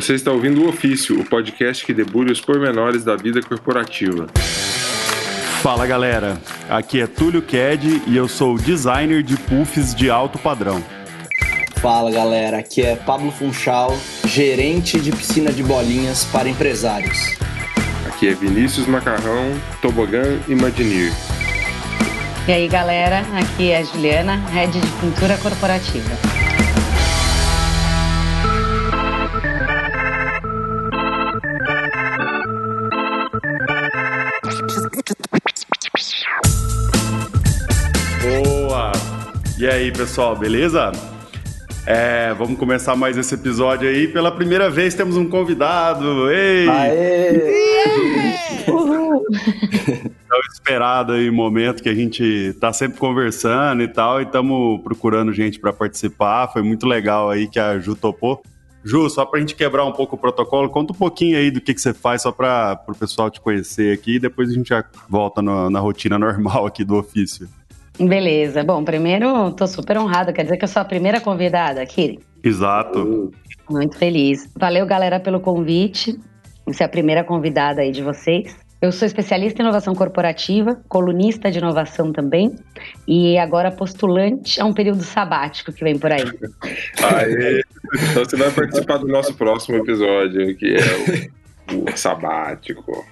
Você está ouvindo o Ofício, o podcast que debulha os pormenores da vida corporativa. Fala galera, aqui é Túlio Ked e eu sou designer de puffs de alto padrão. Fala galera, aqui é Pablo Funchal, gerente de piscina de bolinhas para empresários. Aqui é Vinícius Macarrão, Tobogã e Madinir. E aí galera, aqui é a Juliana, head de pintura corporativa. E aí pessoal, beleza? É, vamos começar mais esse episódio aí. Pela primeira vez temos um convidado. Ei! Aê! É o esperado aí momento que a gente tá sempre conversando e tal, e estamos procurando gente para participar. Foi muito legal aí que a Ju topou. Ju, só pra gente quebrar um pouco o protocolo, conta um pouquinho aí do que, que você faz, só para o pessoal te conhecer aqui, e depois a gente já volta no- na rotina normal aqui do ofício. Beleza. Bom, primeiro, tô super honrada. Quer dizer que eu sou a primeira convidada aqui. Exato. Muito feliz. Valeu, galera, pelo convite. Você é a primeira convidada aí de vocês. Eu sou especialista em inovação corporativa, colunista de inovação também, e agora postulante a um período sabático que vem por aí. Aê! Então você vai participar do nosso próximo episódio, que é o, o sabático.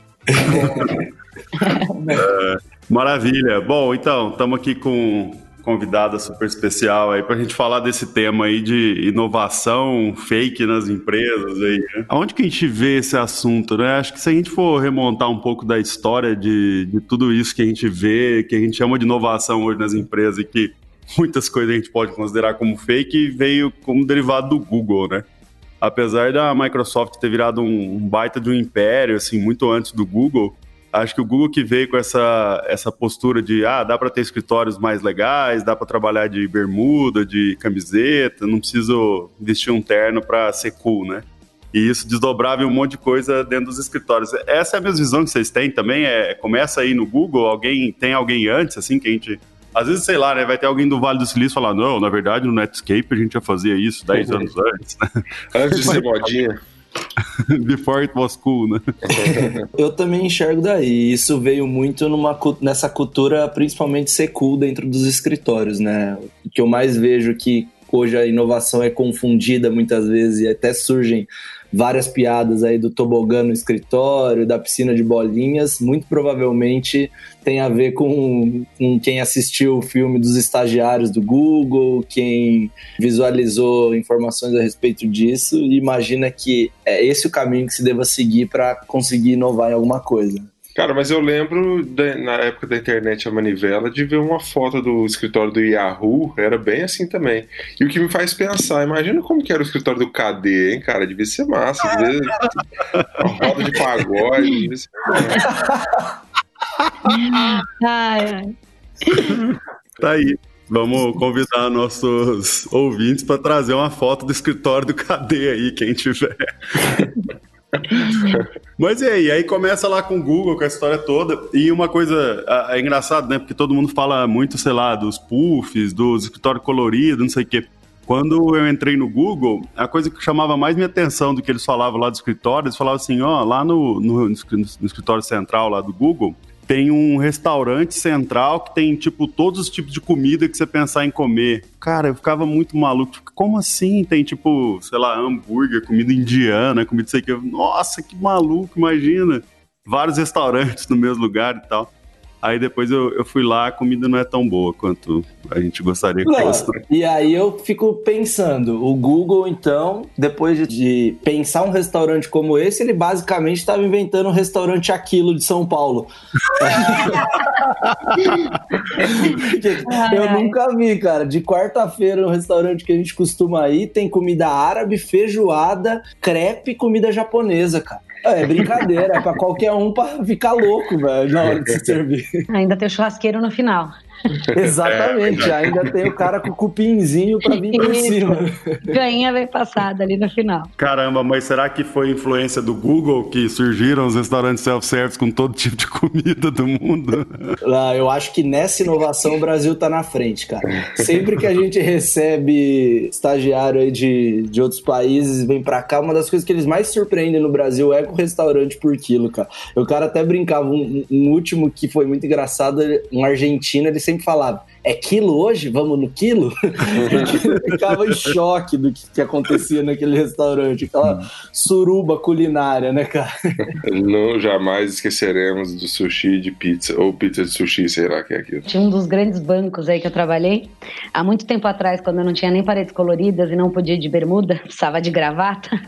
Maravilha. Bom, então, estamos aqui com convidada super especial aí para a gente falar desse tema aí de inovação fake nas empresas aí. Né? Aonde que a gente vê esse assunto, né? Acho que se a gente for remontar um pouco da história de, de tudo isso que a gente vê, que a gente chama de inovação hoje nas empresas e que muitas coisas a gente pode considerar como fake, veio como derivado do Google, né? Apesar da Microsoft ter virado um, um baita de um império, assim, muito antes do Google, acho que o Google que veio com essa, essa postura de ah, dá para ter escritórios mais legais, dá para trabalhar de bermuda, de camiseta, não preciso vestir um terno para ser cool, né? E isso desdobrava um monte de coisa dentro dos escritórios. Essa é a mesma visão que vocês têm também? É, começa aí no Google, alguém tem alguém antes, assim, que a gente. Às vezes, sei lá, né? Vai ter alguém do Vale do Silício falar, não, na verdade, no Netscape a gente já fazia isso 10 anos antes, né? Antes de ser modinha. Before it was cool, né? Eu também enxergo daí. Isso veio muito numa, nessa cultura, principalmente ser cool dentro dos escritórios, né? O que eu mais vejo que hoje a inovação é confundida muitas vezes e até surgem várias piadas aí do tobogã no escritório, da piscina de bolinhas, muito provavelmente tem a ver com, com quem assistiu o filme dos estagiários do Google, quem visualizou informações a respeito disso e imagina que é esse o caminho que se deva seguir para conseguir inovar em alguma coisa. Cara, mas eu lembro da- na época da internet a manivela de ver uma foto do escritório do Yahoo, era bem assim também. E o que me faz pensar, imagina como que era o escritório do KD, hein, cara? Devia ser massa, devia uma roda de pagode, devia ser Ai, ai. Tá aí. Vamos convidar nossos ouvintes para trazer uma foto do escritório do KD aí, quem tiver. Mas e aí? Aí começa lá com o Google, com a história toda. E uma coisa ah, é engraçado, né? Porque todo mundo fala muito, sei lá, dos puffs, dos escritórios coloridos, não sei o quê. Quando eu entrei no Google, a coisa que chamava mais minha atenção do que eles falavam lá do escritório, eles falavam assim, ó, lá no, no, no escritório central lá do Google, tem um restaurante central que tem, tipo, todos os tipos de comida que você pensar em comer. Cara, eu ficava muito maluco. Tipo, Como assim? Tem, tipo, sei lá, hambúrguer, comida indiana, comida sei que. Nossa, que maluco, imagina. Vários restaurantes no mesmo lugar e tal. Aí depois eu, eu fui lá, a comida não é tão boa quanto a gente gostaria que Não, fosse. e aí eu fico pensando, o Google, então, depois de, de pensar um restaurante como esse, ele basicamente estava inventando um restaurante Aquilo de São Paulo. Eu nunca vi, cara. De quarta-feira, no restaurante que a gente costuma ir, tem comida árabe, feijoada, crepe e comida japonesa, cara. É brincadeira, é pra qualquer um pra ficar louco, velho, na hora de se servir. Ainda tem o churrasqueiro no final. Exatamente, é, ainda tem o cara com o cupinzinho para vir por cima. Ganha vem passada ali no final. Caramba, mas será que foi influência do Google que surgiram os restaurantes self-service com todo tipo de comida do mundo? Ah, eu acho que nessa inovação o Brasil tá na frente, cara. Sempre que a gente recebe estagiário aí de, de outros países vem para cá, uma das coisas que eles mais surpreendem no Brasil é com o restaurante por quilo, cara. O cara até brincava, um, um último que foi muito engraçado, um argentino, ele sempre falava: é quilo hoje? Vamos no quilo? ficava em choque do que, que, acontecia naquele restaurante, aquela suruba culinária, né, cara? Não jamais esqueceremos do sushi de pizza, ou pizza de sushi, sei lá que é aquilo. Tinha um dos grandes bancos aí que eu trabalhei, há muito tempo atrás, quando eu não tinha nem paredes coloridas e não podia ir de bermuda, precisava de gravata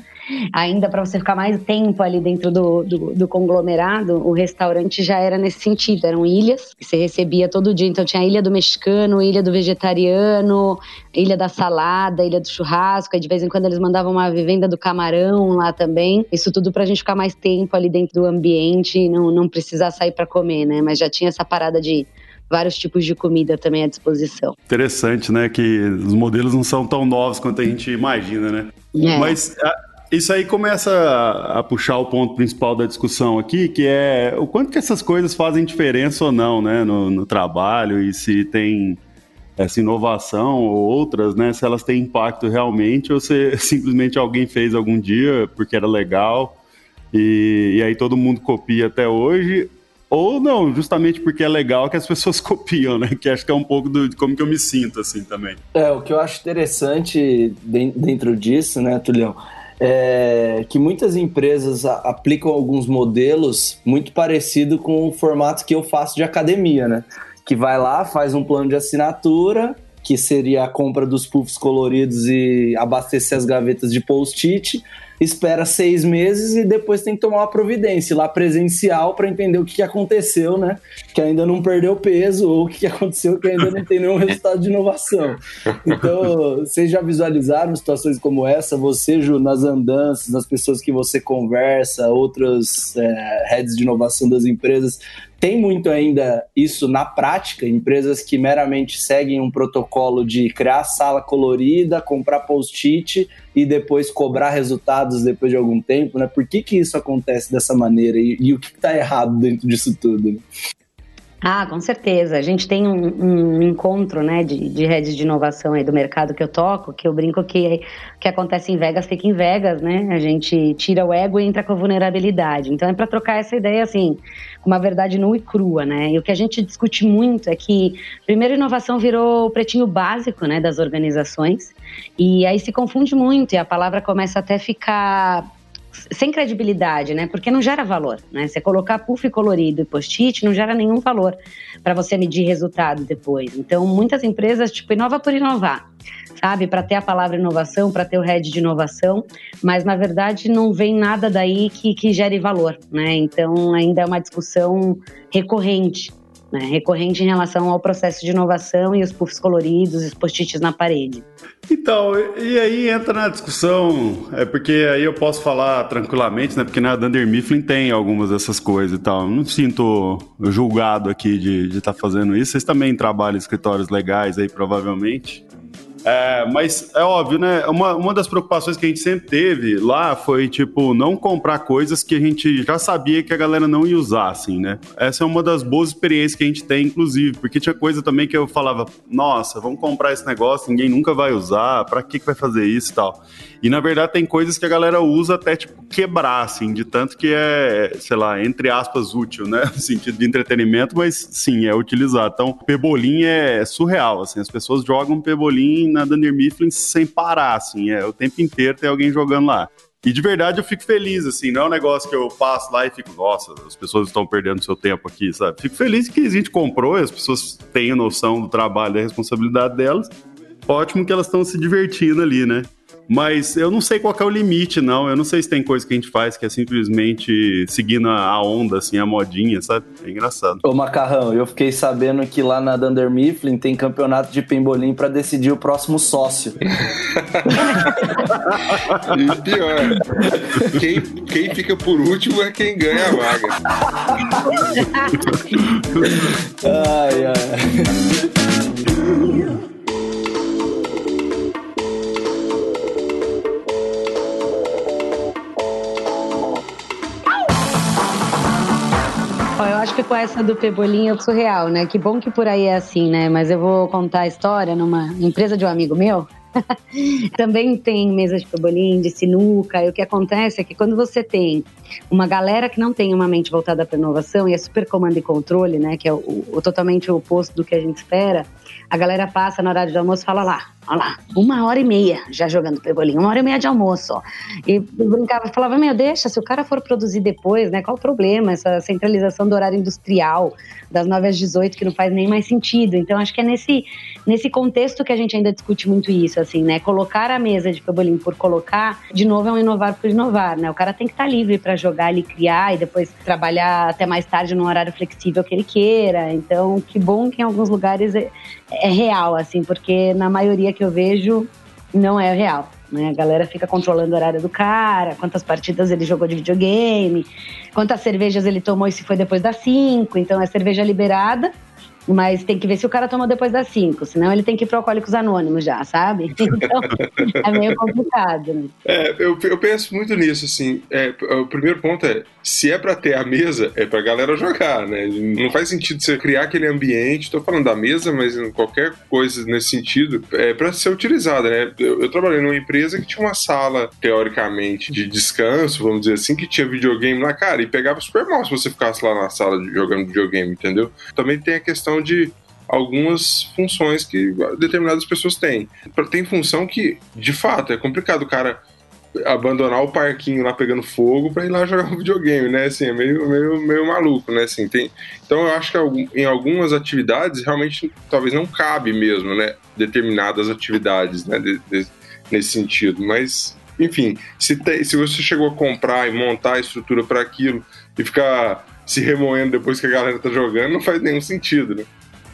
ainda para você ficar mais tempo ali dentro do, do, do, conglomerado, o restaurante já era nesse sentido. Eram ilhas que você recebia todo dia. Então tinha a ilha do mexicano, ilha do vegetariano, ilha da salada, ilha do churrasco. Aí de vez em quando eles mandavam uma vivenda do camarão lá também. Isso tudo para a gente ficar mais tempo ali dentro do ambiente e não, não precisar sair para comer, né? Mas já tinha essa parada de vários tipos de comida também à disposição. Interessante, né? Que os modelos não são tão novos quanto a gente imagina, né? É. Mas isso aí começa a, a, puxar o ponto principal da discussão aqui, que é o quanto que essas coisas fazem diferença ou não, né, no, no trabalho e se tem essa inovação ou outras, né, se elas têm impacto realmente ou se simplesmente alguém fez algum dia porque era legal e, e aí todo mundo copia até hoje, ou não, justamente porque é legal que as pessoas copiam, né? Que acho que é um pouco do, de como que eu me sinto, assim, também. É, o que eu acho interessante dentro disso, né, Tulião, é, que muitas empresas aplicam alguns modelos muito parecido com o formato que eu faço de academia, né? Que vai lá, faz um plano de assinatura, que seria a compra dos puffs coloridos e abastecer as gavetas de post-it espera seis meses e depois tem que tomar uma providência lá presencial para entender o que, aconteceu, né? Que ainda não perdeu peso ou o que, aconteceu que ainda não tem nenhum resultado de inovação. Então, vocês já visualizaram situações como essa? Você, Ju, nas andanças, nas pessoas que você conversa, outras é, heads de inovação das empresas, tem muito ainda isso na prática, empresas que meramente seguem um protocolo de criar sala colorida, comprar post-it e depois cobrar resultados depois de algum tempo, né? Por que, que isso acontece dessa maneira e, e o que está errado dentro disso tudo? Né? Ah, com certeza. A gente tem um, um encontro né, de, de redes de inovação aí do mercado que eu toco, que eu brinco que que acontece em Vegas fica em Vegas, né? A gente tira o ego e entra com a vulnerabilidade. Então é para trocar essa ideia assim, com uma verdade nua e crua, né? E o que a gente discute muito é que, primeiro, inovação virou o pretinho básico né, das organizações, e aí se confunde muito e a palavra começa até a ficar sem credibilidade, né? Porque não gera valor, né? Você colocar puff colorido e post-it não gera nenhum valor para você medir resultado depois. Então, muitas empresas, tipo, inova por inovar, sabe? Para ter a palavra inovação, para ter o head de inovação, mas na verdade não vem nada daí que, que gere valor, né? Então, ainda é uma discussão recorrente né, recorrente em relação ao processo de inovação e os puffs coloridos, os post-its na parede. Então, e aí entra na discussão, é porque aí eu posso falar tranquilamente, né? Porque na Dunder Mifflin tem algumas dessas coisas e tal. Não sinto julgado aqui de estar tá fazendo isso. Vocês também trabalham em escritórios legais aí, provavelmente. É, mas é óbvio, né? Uma, uma das preocupações que a gente sempre teve lá foi, tipo, não comprar coisas que a gente já sabia que a galera não ia usar, assim, né? Essa é uma das boas experiências que a gente tem, inclusive, porque tinha coisa também que eu falava, nossa, vamos comprar esse negócio, ninguém nunca vai usar, pra que, que vai fazer isso e tal? E na verdade tem coisas que a galera usa até, tipo, quebrar, assim, de tanto que é, sei lá, entre aspas, útil, né? No sentido de entretenimento, mas sim, é utilizado. Então, pebolim é surreal, assim, as pessoas jogam pebolim na Dunder Mifflin sem parar, assim, é o tempo inteiro tem alguém jogando lá. E de verdade eu fico feliz, assim, não é um negócio que eu passo lá e fico, nossa, as pessoas estão perdendo seu tempo aqui, sabe? Fico feliz que a gente comprou e as pessoas têm noção do trabalho, da responsabilidade delas. Ótimo que elas estão se divertindo ali, né? Mas eu não sei qual é o limite, não. Eu não sei se tem coisa que a gente faz que é simplesmente seguindo a onda, assim, a modinha, sabe? É engraçado. Ô, Macarrão, eu fiquei sabendo que lá na Dunder Mifflin tem campeonato de pembolim para decidir o próximo sócio. e pior, quem, quem fica por último é quem ganha a vaga. ai, ai. Eu acho que com essa do Pebolinho eu surreal, né? Que bom que por aí é assim, né? Mas eu vou contar a história numa empresa de um amigo meu. Também tem mesa de pebolim, de sinuca. E o que acontece é que quando você tem uma galera que não tem uma mente voltada para inovação e é super comando e controle, né? Que é o, o totalmente o oposto do que a gente espera. A galera passa na hora de almoço e fala lá, olha lá, uma hora e meia já jogando pebolim, uma hora e meia de almoço, ó. E brincava, falava, meu, deixa, se o cara for produzir depois, né, qual o problema? Essa centralização do horário industrial, das 9 às 18, que não faz nem mais sentido. Então, acho que é nesse, nesse contexto que a gente ainda discute muito isso, assim, né? Colocar a mesa de pebolim por colocar, de novo, é um inovar por inovar, né? O cara tem que estar tá livre para jogar e criar e depois trabalhar até mais tarde num horário flexível que ele queira. Então, que bom que em alguns lugares é, é real, assim, porque na maioria que eu vejo não é real. Né? A galera fica controlando o horário do cara, quantas partidas ele jogou de videogame, quantas cervejas ele tomou e se foi depois das cinco. Então é cerveja liberada, mas tem que ver se o cara toma depois das 5, senão ele tem que ir para Alcoólicos Anônimos já, sabe? Então é meio complicado. Né? É, eu, eu penso muito nisso, assim. É, o primeiro ponto é: se é para ter a mesa, é pra galera jogar, né? Não faz sentido você criar aquele ambiente, tô falando da mesa, mas qualquer coisa nesse sentido, é para ser utilizada, né? Eu, eu trabalhei numa empresa que tinha uma sala, teoricamente, de descanso, vamos dizer assim, que tinha videogame lá, cara, e pegava super mal se você ficasse lá na sala jogando videogame, entendeu? Também tem a questão de algumas funções que determinadas pessoas têm. Tem função que, de fato, é complicado o cara abandonar o parquinho lá pegando fogo para ir lá jogar um videogame, né? Assim, é meio, meio, meio maluco, né? Assim, tem... Então eu acho que em algumas atividades realmente talvez não cabe mesmo, né? Determinadas atividades, né? De, de, nesse sentido. Mas, enfim, se, te, se você chegou a comprar e montar a estrutura para aquilo e ficar se remoendo depois que a galera tá jogando, não faz nenhum sentido, né?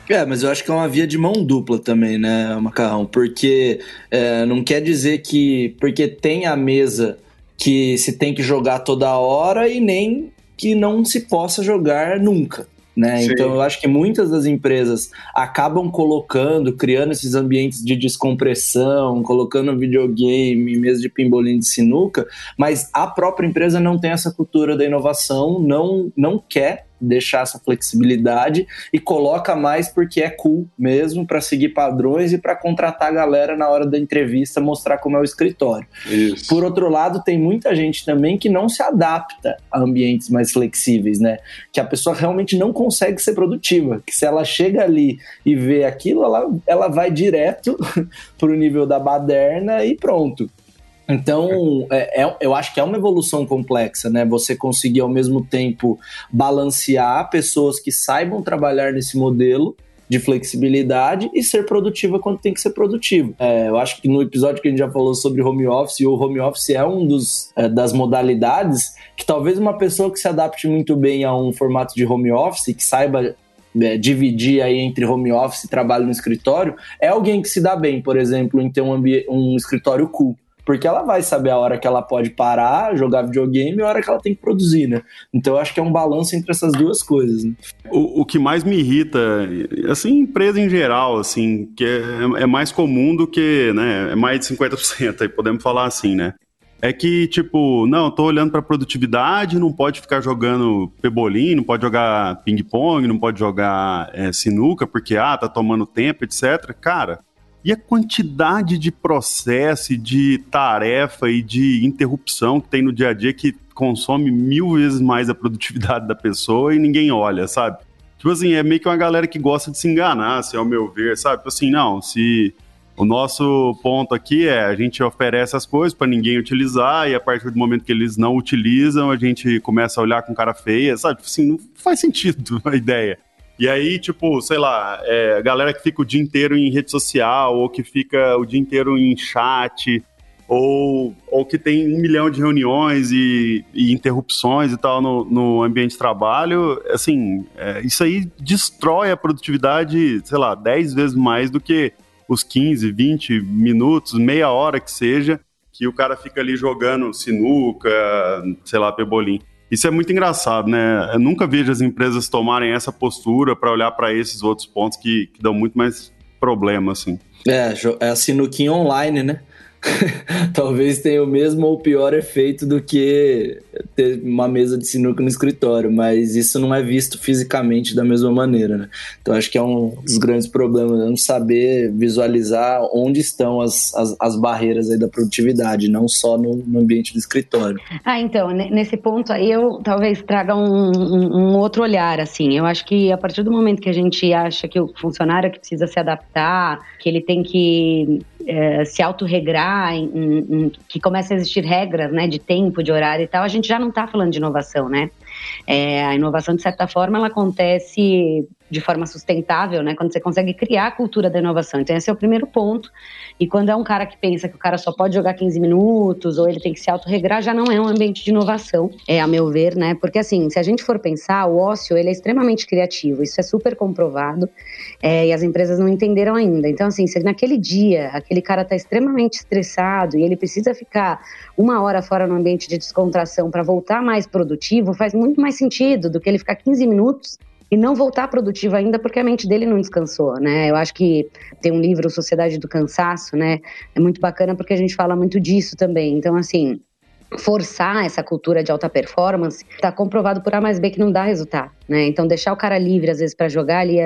É, mas eu acho que é uma via de mão dupla também, né, Macarrão? Porque é, não quer dizer que porque tem a mesa que se tem que jogar toda hora e nem que não se possa jogar nunca. Né? Então eu acho que muitas das empresas acabam colocando, criando esses ambientes de descompressão, colocando videogame, mesa de pimbolim de sinuca, mas a própria empresa não tem essa cultura da inovação, não, não quer deixar essa flexibilidade e coloca mais porque é cool mesmo para seguir padrões e para contratar a galera na hora da entrevista, mostrar como é o escritório. Isso. Por outro lado, tem muita gente também que não se adapta a ambientes mais flexíveis, né? Que a pessoa realmente não consegue ser produtiva, que se ela chega ali e vê aquilo, ela, ela vai direto para o nível da baderna e pronto. Então, é, é, eu acho que é uma evolução complexa, né? Você conseguir ao mesmo tempo balancear pessoas que saibam trabalhar nesse modelo de flexibilidade e ser produtiva quando tem que ser produtivo. É, eu acho que no episódio que a gente já falou sobre home office, o home office é um dos é, das modalidades que talvez uma pessoa que se adapte muito bem a um formato de home office, que saiba é, dividir aí entre home office e trabalho no escritório, é alguém que se dá bem, por exemplo, em ter um, um escritório cool porque ela vai saber a hora que ela pode parar, jogar videogame e a hora que ela tem que produzir, né? Então eu acho que é um balanço entre essas duas coisas. Né? O, o que mais me irrita, assim, empresa em geral, assim, que é, é mais comum do que, né, é mais de 50%, aí podemos falar assim, né? É que, tipo, não, tô olhando pra produtividade, não pode ficar jogando pebolim, não pode jogar ping-pong, não pode jogar é, sinuca, porque, ah, tá tomando tempo, etc. Cara, e a quantidade de processo, de tarefa e de interrupção que tem no dia a dia que consome mil vezes mais a produtividade da pessoa e ninguém olha, sabe? Tipo assim, é meio que uma galera que gosta de se enganar, assim, ao meu ver, sabe? Tipo assim, não, se o nosso ponto aqui é a gente oferece as coisas para ninguém utilizar e a partir do momento que eles não utilizam, a gente começa a olhar com cara feia, sabe? Tipo assim, não faz sentido a ideia. E aí, tipo, sei lá, é, galera que fica o dia inteiro em rede social ou que fica o dia inteiro em chat. ou, ou que tem um milhão de reuniões e, e interrupções e tal no, no ambiente de trabalho, assim, é, isso aí destrói a produtividade, sei lá, 10 vezes mais do que os 15, 20 minutos, meia hora que seja, que o cara fica ali jogando sinuca, sei lá, pebolim. Isso é muito engraçado, né? Eu nunca vejo as empresas tomarem essa postura para olhar para esses outros pontos que, que, dão muito mais problema, assim. É, é a sinuquinha online, né? talvez tenha o mesmo ou pior efeito do que ter uma mesa de sinuca no escritório, mas isso não é visto fisicamente da mesma maneira, né? Então acho que é um dos grandes problemas, não saber visualizar onde estão as, as, as barreiras aí da produtividade, não só no, no, ambiente do escritório. Ah, então, nesse ponto aí eu talvez traga um, um, outro olhar, assim, eu acho que a partir do momento que a gente acha que o funcionário que precisa se adaptar, que ele tem que é, se autorregrar, em, em, que começa a existir regras né, de tempo, de horário e tal, a gente já não está falando de inovação, né? É, a inovação, de certa forma, ela acontece de forma sustentável, né? Quando você consegue criar a cultura da inovação. Então, esse é o primeiro ponto. E quando é um cara que pensa que o cara só pode jogar 15 minutos ou ele tem que se autorregrar, já não é um ambiente de inovação, é a meu ver, né? Porque, assim, se a gente for pensar, o ócio, ele é extremamente criativo. Isso é super comprovado é, e as empresas não entenderam ainda. Então, assim, se naquele dia aquele cara está extremamente estressado e ele precisa ficar uma hora fora no ambiente de descontração para voltar mais produtivo, faz muito mais sentido do que ele ficar 15 minutos e não voltar produtivo ainda porque a mente dele não descansou, né? Eu acho que tem um livro Sociedade do Cansaço, né? É muito bacana porque a gente fala muito disso também. Então, assim, forçar essa cultura de alta performance, está comprovado por A mais B que não dá resultado, né? Então deixar o cara livre às vezes para jogar ali,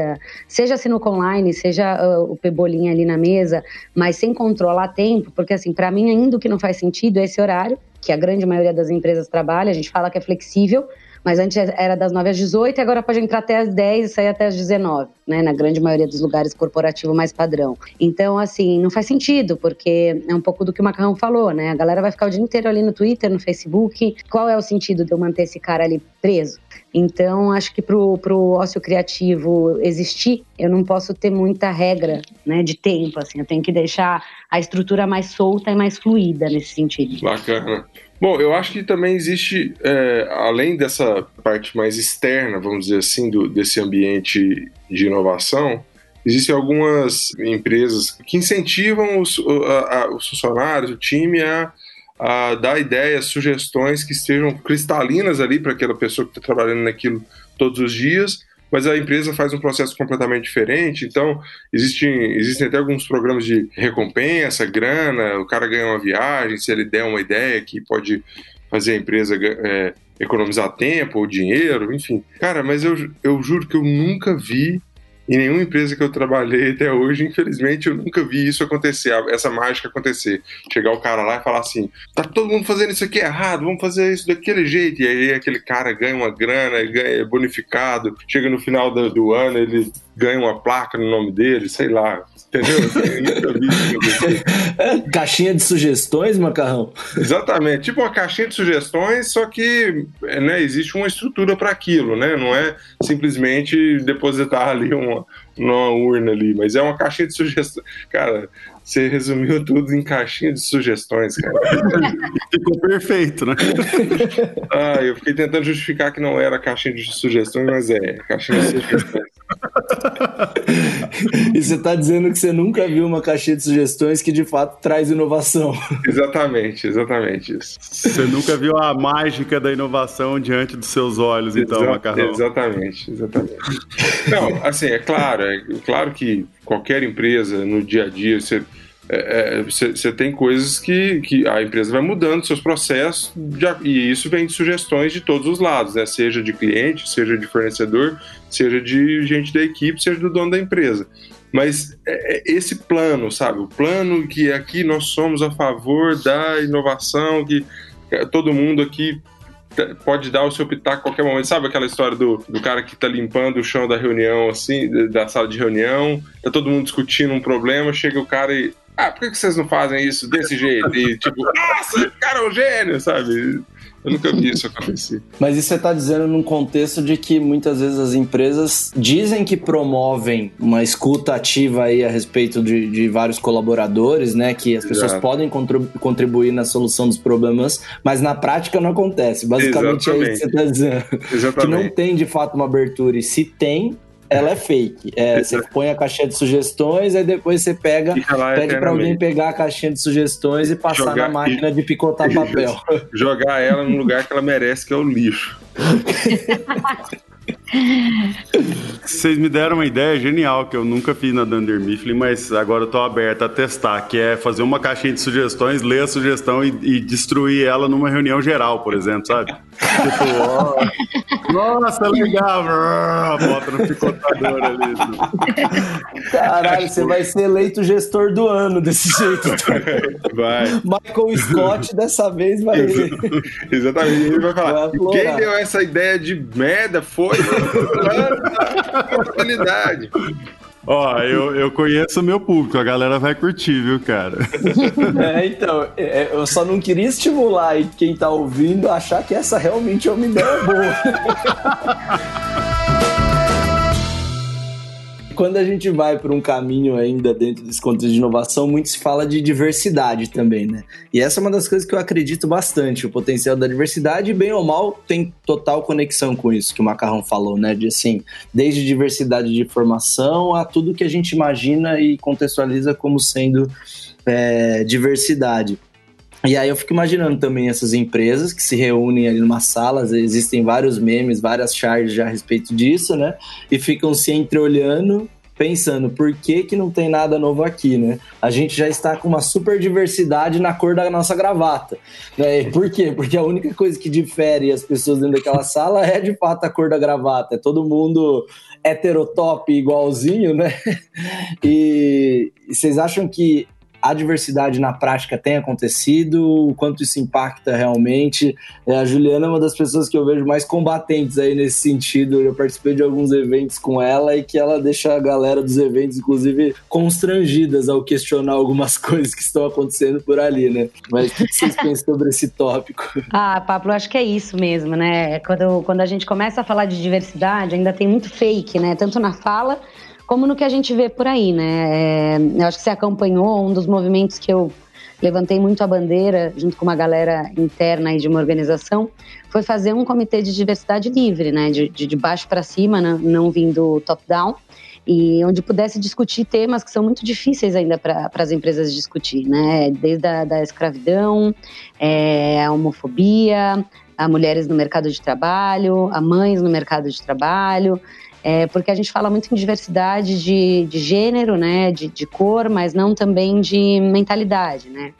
seja sinuca online, seja uh, o pebolinha ali na mesa, mas sem controlar tempo, porque assim, para mim ainda o que não faz sentido é esse horário, que a grande maioria das empresas trabalha, a gente fala que é flexível, mas antes era das 9 às 18 e agora pode entrar até às 10 e sair até às 19, né? Na grande maioria dos lugares corporativos mais padrão. Então, assim, não faz sentido, porque é um pouco do que o Macarrão falou, né? A galera vai ficar o dia inteiro ali no Twitter, no Facebook. Qual é o sentido de eu manter esse cara ali preso? Então, acho que pro, pro ócio criativo existir, eu não posso ter muita regra, né, de tempo, assim. Eu tenho que deixar a estrutura mais solta e mais fluida nesse sentido. Bacana. Bom, eu acho que também existe, é, além dessa parte mais externa, vamos dizer assim, do, desse ambiente de inovação, existem algumas empresas que incentivam os, a, a, os funcionários, o time, a, a, dar ideias, sugestões que estejam cristalinas ali para aquela pessoa que está trabalhando naquilo todos os dias mas a empresa faz um processo completamente diferente. Então, existem, existem até alguns programas de recompensa, grana, o cara ganha uma viagem, se ele der uma ideia que pode fazer a empresa é, economizar tempo ou dinheiro, enfim. Cara, mas eu, eu juro que eu nunca vi em nenhuma empresa que eu trabalhei até hoje, infelizmente, eu nunca vi isso acontecer, essa mágica acontecer. Chegar o cara lá e falar assim: tá todo mundo fazendo isso aqui errado, vamos fazer isso daquele jeito. E aí aquele cara ganha uma grana, ganha bonificado, chega no final do, do ano, ele ganha uma placa no nome dele, sei lá. Entendeu? Eu nunca vi isso Caixinha de sugestões, Macarrão? Exatamente, tipo uma caixinha de sugestões, só que né, existe uma estrutura para aquilo, né? Não é simplesmente depositar ali uma, numa urna ali, mas é uma caixinha de sugestões. Cara, você resumiu tudo em caixinha de sugestões, cara. Ficou perfeito, né? ah, eu fiquei tentando justificar que não era caixinha de sugestões, mas é, caixinha de sugestões. e você está dizendo que você nunca viu uma caixinha de sugestões que de fato traz inovação. Exatamente, exatamente isso. Você nunca viu a mágica da inovação diante dos seus olhos, então, Exa Macarrão. Exatamente, exatamente. Não, assim, é claro, é claro que qualquer empresa no dia a dia, você você é, tem coisas que, que a empresa vai mudando seus processos e isso vem de sugestões de todos os lados, né? seja de cliente, seja de fornecedor, seja de gente da equipe, seja do dono da empresa. Mas é, é esse plano, sabe? O plano que aqui nós somos a favor da inovação, que todo mundo aqui pode dar o seu pitaco a qualquer momento. Sabe aquela história do, do cara que tá limpando o chão da reunião, assim, da sala de reunião, tá todo mundo discutindo um problema, chega o cara e. Ah, por que vocês não fazem isso desse jeito? E tipo, nossa, o cara é um gênio, sabe? Eu nunca vi isso acontecer. Mas isso você está dizendo num contexto de que muitas vezes as empresas dizem que promovem uma escuta ativa aí a respeito de, de vários colaboradores, né? Que as pessoas Exato. podem contribuir na solução dos problemas, mas na prática não acontece. Basicamente Exatamente. é isso que você está dizendo. Exatamente. Que não tem de fato uma abertura. E se tem, ela é fake. É, você põe a caixinha de sugestões, aí depois você pega, pede para alguém pegar a caixinha de sugestões e passar jogar, na máquina e, de picotar papel. Jogar ela no lugar que ela merece, que é o lixo. Vocês me deram uma ideia genial que eu nunca fiz na Dunder Mifflin, mas agora eu tô aberto a testar, que é fazer uma caixinha de sugestões, ler a sugestão e, e destruir ela numa reunião geral, por exemplo, sabe? Tipo, ó, nossa, legal, bota no picotador ali. Caralho, você vai ser eleito gestor do ano desse jeito. Vai. Michael Scott dessa vez vai. Exatamente, ele vai falar. Vai quem deu essa ideia de merda foi Contabilidade. Ó, eu, eu conheço o meu público, a galera vai curtir, viu, cara? É, então, é, é, eu só não queria estimular quem tá ouvindo a achar que essa realmente é uma ideia boa. quando a gente vai por um caminho ainda dentro desse contexto de inovação, muito se fala de diversidade também, né? E essa é uma das coisas que eu acredito bastante, o potencial da diversidade, bem ou mal, tem total conexão com isso que o Macarrão falou, né? De assim, desde diversidade de formação a tudo que a gente imagina e contextualiza como sendo é, diversidade. E aí eu fico imaginando também essas empresas que se reúnem ali numa sala, existem vários memes, várias charges a respeito disso, né? E ficam se entreolhando, pensando por que que não tem nada novo aqui, né? A gente já está com uma super diversidade na cor da nossa gravata, né? E por quê? Porque a única coisa que difere as pessoas dentro daquela sala é de fato a cor da gravata. É todo mundo heterotop igualzinho, né? E vocês acham que a diversidade na prática tem acontecido, o quanto isso impacta realmente. É, a Juliana é uma das pessoas que eu vejo mais combatentes aí nesse sentido. Eu participei de alguns eventos com ela e que ela deixa a galera dos eventos, inclusive, constrangidas ao questionar algumas coisas que estão acontecendo por ali, né? Mas o que vocês pensam sobre esse tópico? Ah, Pablo, acho que é isso mesmo, né? Quando, quando a gente começa a falar de diversidade, ainda tem muito fake, né? Tanto na fala como no que a gente vê por aí, né? É, eu acho que você acompanhou um dos movimentos que eu levantei muito a bandeira, junto com uma galera interna de uma organização, foi fazer um comitê de diversidade livre, né? De, de, de baixo para cima, né? não vindo top-down, e onde pudesse discutir temas que são muito difíceis ainda para as empresas discutir, né? Desde a da escravidão, é, a homofobia, a mulheres no mercado de trabalho, a mães no mercado de trabalho, é, porque a gente fala muito em diversidade de, de gênero, né, de, de cor, mas não também de mentalidade, né.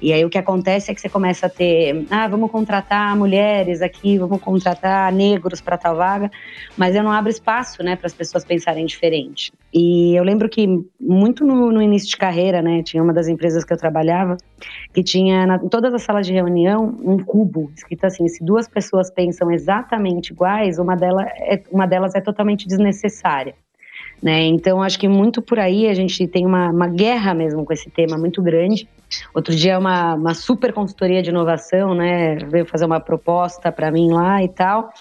E aí o que acontece é que você começa a ter, ah, vamos contratar mulheres aqui, vamos contratar negros para tal vaga, mas eu não abro espaço, né, para as pessoas pensarem diferente. E eu lembro que muito no, no, início de carreira, né, tinha uma das empresas que eu trabalhava que tinha na, em todas as salas de reunião um cubo escrito assim: se duas pessoas pensam exatamente iguais, uma, delas é, uma delas é totalmente desnecessária. Né? Então, acho que muito por aí a gente tem uma, uma guerra mesmo com esse tema muito grande. Outro dia, uma, uma super consultoria de inovação né, veio fazer uma proposta para mim lá e tal.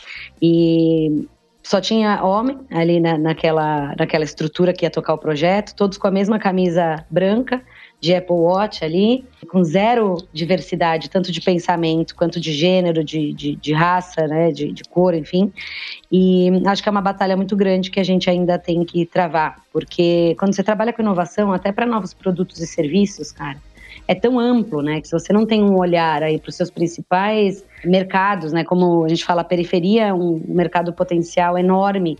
E só tinha homem ali na, naquela, naquela estrutura que ia tocar o projeto, todos com a mesma camisa branca de Apple Watch ali, com zero diversidade, tanto de pensamento quanto de gênero, de, de, de raça, né, de, de cor, enfim. E acho que é uma batalha muito grande que a gente ainda tem que travar, porque quando você trabalha com inovação, até para novos produtos e serviços, cara, é tão amplo, né, que se você não tem um olhar aí para os seus principais mercados, né, como a gente fala, a periferia é um mercado potencial enorme,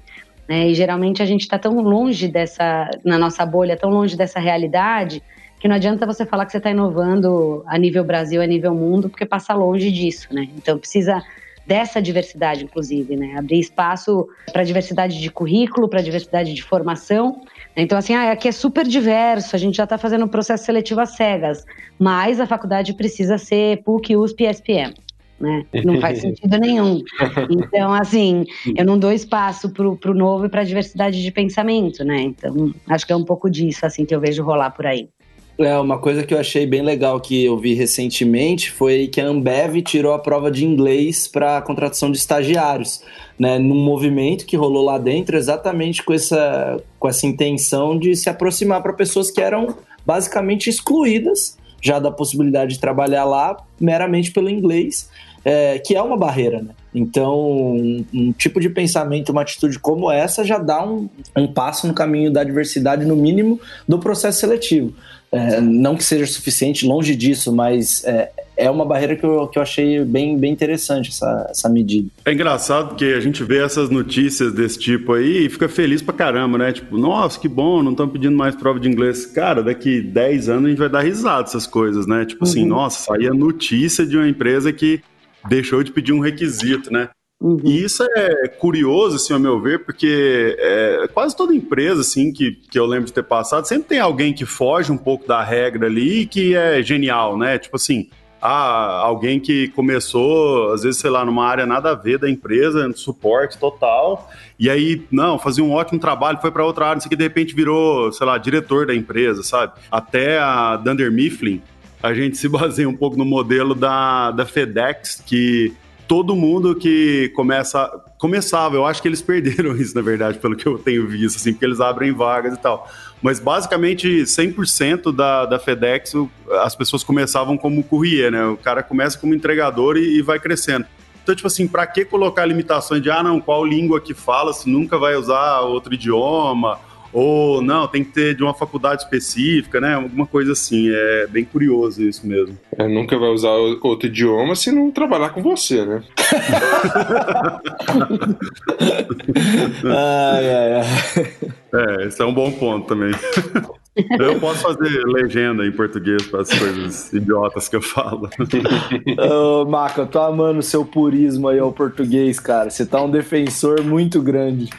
né, e geralmente a gente está tão longe dessa, na nossa bolha, tão longe dessa realidade, que não adianta você falar que você está inovando a nível Brasil, a nível mundo, porque passa longe disso, né? Então precisa dessa diversidade, inclusive, né? Abrir espaço para diversidade de currículo, para diversidade de formação. Então, assim, ah, aqui é super diverso, a gente já está fazendo um processo seletivo às cegas, mas a faculdade precisa ser PUC, USP e SPM. Né? Não faz sentido nenhum. Então, assim, eu não dou espaço para o novo e para a diversidade de pensamento, né? Então, acho que é um pouco disso, assim, que eu vejo rolar por aí. É, uma coisa que eu achei bem legal que eu vi recentemente foi que a Ambev tirou a prova de inglês para contratação de estagiários, né, num movimento que rolou lá dentro exatamente com essa, com essa intenção de se aproximar para pessoas que eram basicamente excluídas já da possibilidade de trabalhar lá meramente pelo inglês, é, que é uma barreira, né? Então, um, um, tipo de pensamento, uma atitude como essa já dá um, um passo no caminho da diversidade, no mínimo, do processo seletivo. É, não que seja suficiente, longe disso, mas é, é uma barreira que eu, que eu achei bem, bem interessante essa, essa medida. É engraçado porque a gente vê essas notícias desse tipo aí e fica feliz pra caramba, né? Tipo, nossa, que bom, não estão pedindo mais prova de inglês. Cara, daqui 10 anos a gente vai dar risada dessas coisas, né? Tipo assim, uhum. nossa, saía notícia de uma empresa que deixou de pedir um requisito, né? Uhum. E isso é curioso, assim, ao meu ver, porque é, quase toda empresa, assim, que, que eu lembro de ter passado, sempre tem alguém que foge um pouco da regra ali e que é genial, né? Tipo assim, ah, alguém que começou, às vezes, sei lá, numa área nada a ver da empresa, suporte total, e aí, não, fazia um ótimo trabalho, foi para outra área, isso aqui de repente virou, sei lá, diretor da empresa, sabe? Até a Dunder Mifflin, a gente se baseia um pouco no modelo da, da FedEx, que todo mundo que começa começava, eu acho que eles perderam isso na verdade, pelo que eu tenho visto, assim, porque eles abrem vagas e tal. Mas basicamente 100% da, da FedEx as pessoas começavam como courrier, né? O cara começa como entregador e, e vai crescendo. Então, tipo assim, para que colocar limitações de, ah, não, qual língua que fala, se nunca vai usar outro idioma, ou não, tem que ter de uma faculdade específica, né? Alguma coisa assim. É bem curioso isso mesmo. É, nunca vai usar outro idioma se não trabalhar com você, né? ai, ai, ai. É, esse é um bom ponto também. Eu posso fazer legenda em português para as coisas idiotas que eu falo. Ô, oh, Maca, eu tô amando o seu purismo aí ao português, cara. Você tá um defensor muito grande.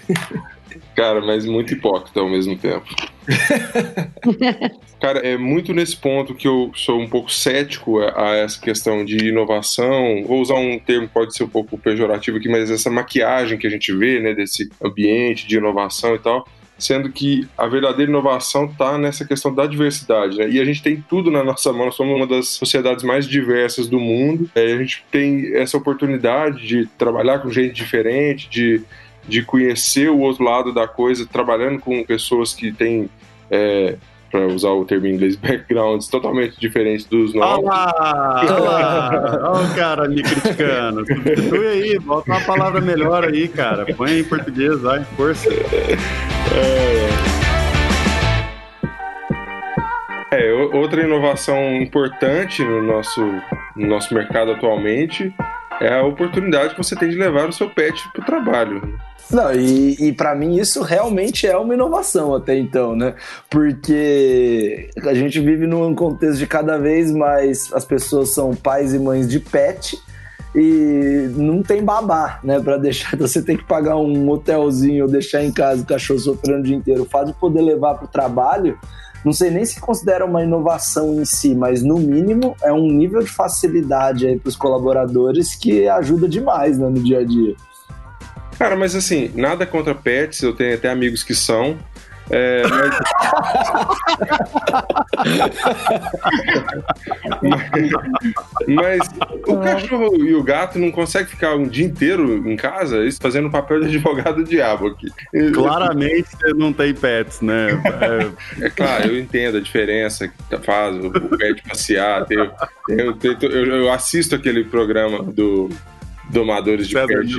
Cara, mas muito hipócrita ao mesmo tempo. Cara, é muito nesse ponto que eu sou um pouco cético a essa questão de inovação. Vou usar um termo pode ser um pouco pejorativo aqui, mas essa maquiagem que a gente vê, né, desse ambiente de inovação e tal, sendo que a verdadeira inovação está nessa questão da diversidade, né? E a gente tem tudo na nossa mão, nós somos uma das sociedades mais diversas do mundo. É, a gente tem essa oportunidade de trabalhar com gente diferente, de de conhecer o outro lado da coisa, trabalhando com pessoas que têm, é, para usar o termo em inglês, backgrounds totalmente diferentes dos nossos. Olha Olha o cara me criticando. Substitui aí, bota uma palavra melhor aí, cara. Põe em português, vai, força. É. É, outra inovação importante no nosso, no nosso mercado atualmente é a oportunidade que você tem de levar o seu pet para o trabalho. Não, e, e para mim isso realmente é uma inovação até então, né? Porque a gente vive num contexto de cada vez mais as pessoas são pais e mães de pet e não tem babá, né, para deixar, você tem que pagar um hotelzinho ou deixar em casa o cachorro sofrendo o dia inteiro. O fato de poder levar para o trabalho, não sei nem se considera uma inovação em si, mas no mínimo é um nível de facilidade aí para os colaboradores que ajuda demais né, no dia a dia. Cara, mas assim, nada contra pets, eu tenho até amigos que são. É, mas... mas... o cachorro e o gato não conseguem ficar um dia inteiro em casa fazendo o papel de advogado do diabo aqui. Claramente você não tem pets, né? É, é claro, eu entendo a diferença que faz o pet passear. Eu, eu, eu, eu assisto aquele programa do domadores de pets.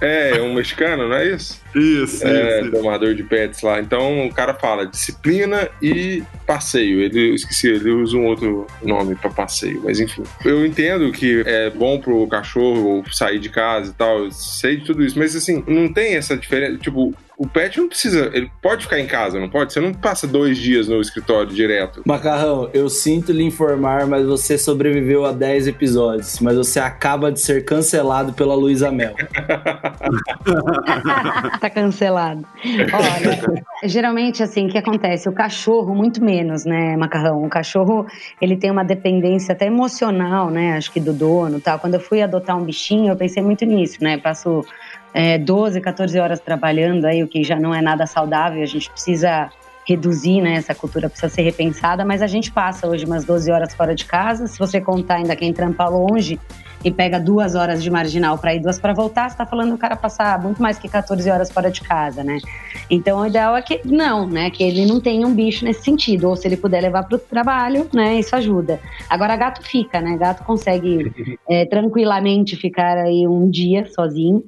É, é um mexicano, não é isso? Isso, é, isso. domador de pets lá. Então o cara fala disciplina e passeio. Ele esqueci, ele usa um outro nome para passeio, mas enfim. Eu entendo que é bom pro cachorro sair de casa e tal, eu sei de tudo isso, mas assim, não tem essa diferença, tipo, o pet não precisa. Ele pode ficar em casa, não pode? Você não passa dois dias no escritório direto. Macarrão, eu sinto lhe informar, mas você sobreviveu a 10 episódios. Mas você acaba de ser cancelado pela Luísa Mel. tá cancelado. Olha, geralmente, assim, o que acontece? O cachorro, muito menos, né, Macarrão? O cachorro, ele tem uma dependência até emocional, né? Acho que do dono tal. Quando eu fui adotar um bichinho, eu pensei muito nisso, né? Passo é, 12, 14 horas trabalhando aí, o que já não é nada saudável, a gente precisa reduzir, né? Essa cultura precisa ser repensada, mas a gente passa hoje umas 12 horas fora de casa. Se você contar ainda quem trampa longe, e pega duas horas de marginal para ir, duas para voltar, você está falando o cara passar muito mais que 14 horas fora de casa, né? Então o ideal é que não, né? Que ele não tenha um bicho nesse sentido, ou se ele puder levar para o trabalho, né? Isso ajuda. Agora gato fica, né? Gato consegue é, tranquilamente ficar aí um dia sozinho.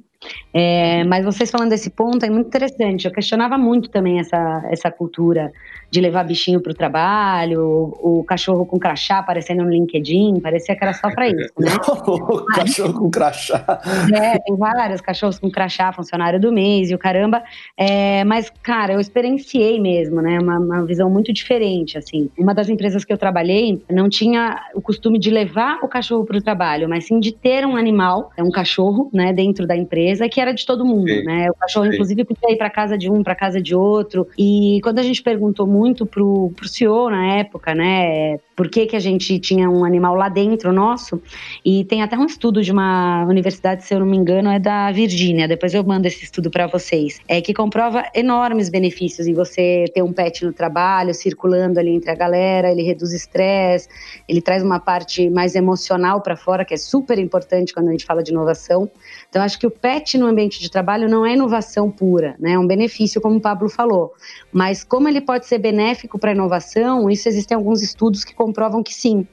É, mas vocês falando desse ponto é muito interessante. Eu questionava muito também essa, essa cultura de levar bichinho para o trabalho, o, cachorro com crachá aparecendo no LinkedIn, parecia que era só para isso, né? o cachorro com crachá. É, tem vários cachorros com crachá, funcionário do mês e o caramba. É, mas, cara, eu experienciei mesmo, né? Uma, uma visão muito diferente, assim. Uma das empresas que eu trabalhei não tinha o costume de levar o cachorro para o trabalho, mas sim de ter um animal, um cachorro, né, dentro da empresa, que era de todo mundo, sim. né? O cachorro, sim. inclusive, podia ir para casa de um, para casa de outro. E quando a gente perguntou muito muito pro, pro CEO na época, né? Por que, que a gente tinha um animal lá dentro nosso. E tem até um estudo de uma universidade, se eu não me engano, é da Virgínia. Depois eu mando esse estudo para vocês. É que comprova enormes benefícios em você ter um pet no trabalho, circulando ali entre a galera. Ele reduz estresse, ele traz uma parte mais emocional para fora, que é super importante quando a gente fala de inovação. Então, acho que o PET no ambiente de trabalho não é inovação pura, né? é um benefício, como o Pablo falou. Mas como ele pode ser benéfico para a inovação, isso existem alguns estudos que comprovam que sim.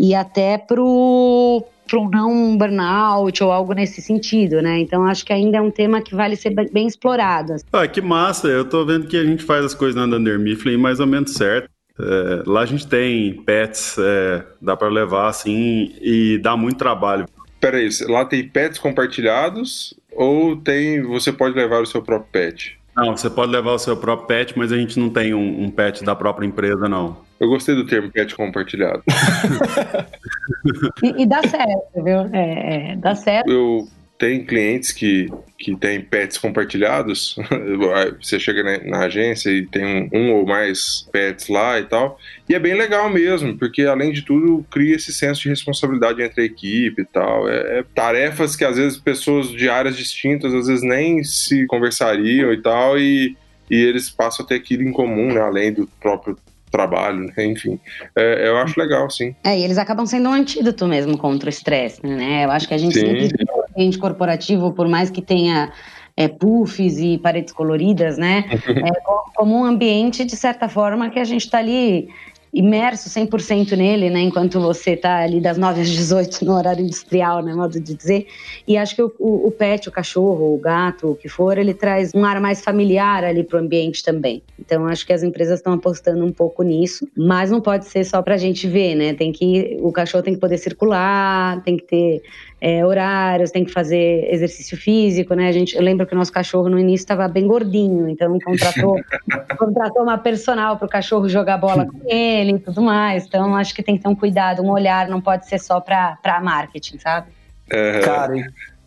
E até para o não burnout ou algo nesse sentido, né? Então acho que ainda é um tema que vale ser bem explorado. Ah, que massa! Eu tô vendo que a gente faz as coisas na Dunder Mifflin mais ou menos certo. É, lá a gente tem pets, é, dá para levar assim e dá muito trabalho. Peraí, lá tem pets compartilhados ou tem você pode levar o seu próprio pet? Não, você pode levar o seu próprio pet, mas a gente não tem um, um pet da própria empresa, não. Eu gostei do termo pet compartilhado. e, e, dá certo, viu? É, é, dá certo. Eu tem clientes que, que têm pets compartilhados. Você chega na, na agência e tem um, um, ou mais pets lá e tal. E é bem legal mesmo, porque além de tudo cria esse senso de responsabilidade entre a equipe e tal. É, é tarefas que às vezes pessoas de áreas distintas às vezes nem se conversariam e tal. E, e eles passam a ter aquilo em comum, né? Além do próprio trabalho, né? enfim. É, eu acho legal, sim. É, e eles acabam sendo um antídoto mesmo contra o estresse, né? Eu acho que a gente sim. sempre ambiente corporativo, por mais que tenha é, puffs e paredes coloridas, né? É como um ambiente, de certa forma, que a gente está ali imerso 100% nele, né? Enquanto você está ali das 9 às 18 no horário industrial, né? Modo de dizer. E acho que o, o, o, pet, o cachorro, o gato, o que for, ele traz um ar mais familiar ali para o ambiente também. Então acho que as empresas estão apostando um pouco nisso, mas não pode ser só para a gente ver, né? Tem que o cachorro tem que poder circular, tem que ter é, horários, tem que fazer exercício físico, né? A gente, eu lembro que o nosso cachorro no início estava bem gordinho, então contratou, contratou uma personal para o cachorro jogar bola com ele e tudo mais. Então acho que tem que ter um cuidado, um olhar, não pode ser só para marketing, sabe? É... Cara,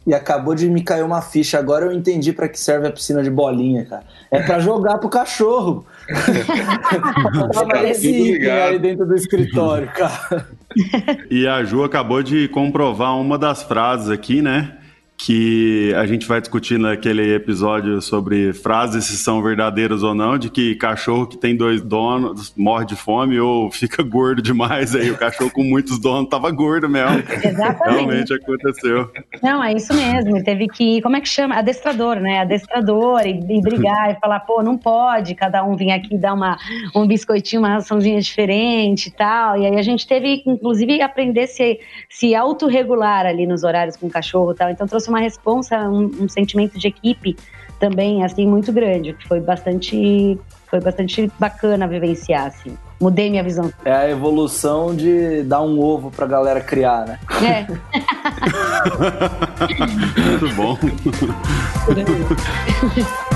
e acabou de me cair uma ficha. Agora eu entendi para que serve a piscina de bolinha, cara. É para jogar pro cachorro. Tava esse aí dentro do escritório, cara. E a Ju acabou de comprovar uma das frases aqui, né? Que a gente vai discutir naquele episódio sobre frases se são verdadeiras ou não, de que cachorro que tem dois donos morre de fome ou fica gordo demais, aí o cachorro com muitos donos tava gordo mesmo. Exatamente. Realmente aconteceu. Não, é isso mesmo, teve que, como é que chama? Adestrador, né? Adestrador e, e brigar e falar, pô, não pode cada um vir aqui dar uma, um biscoitinho, uma raçãozinha diferente e tal, e aí a gente teve, inclusive, aprender a se, se autorregular ali nos horários com o cachorro e tal, então trouxe uma responsa, um, um sentimento de equipe também assim muito grande, que foi bastante foi bastante bacana vivenciar assim. Mudei minha visão. É a evolução de dar um ovo pra galera criar, né? É. muito bom.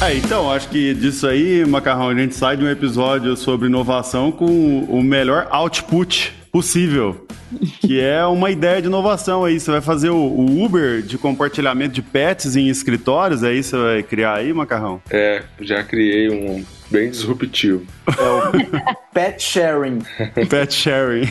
É, então, acho que disso aí, Macarrão, a gente sai de um episódio sobre inovação com o melhor output possível. Que é uma ideia de inovação aí. Você vai fazer o, o Uber de compartilhamento de pets em escritórios, é isso que você vai criar aí, Macarrão? É, já criei um bem disruptivo. É o pet sharing. Pet sharing.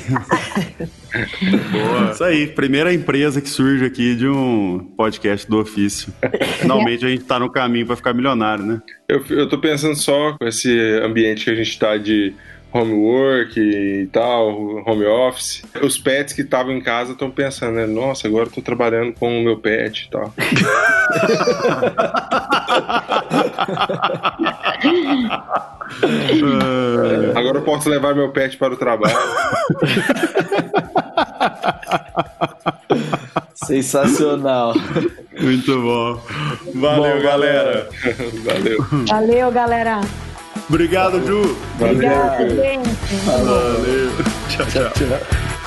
Boa. Isso aí, primeira empresa que surge aqui de um podcast do ofício. Finalmente a gente tá no caminho para ficar milionário, né? Eu, eu tô pensando só com esse ambiente que a gente tá de homework e tal, home office. Os pets que estavam em casa estão pensando, né? Nossa, agora eu tô trabalhando com o meu pet e tal. agora eu posso levar meu pet para o trabalho. Sensacional. Muito bom. Valeu, Bom, galera. Valeu. Valeu, galera. Obrigado, Ju. Obrigada, gente. Valeu. Tchau, tchau. Tchau.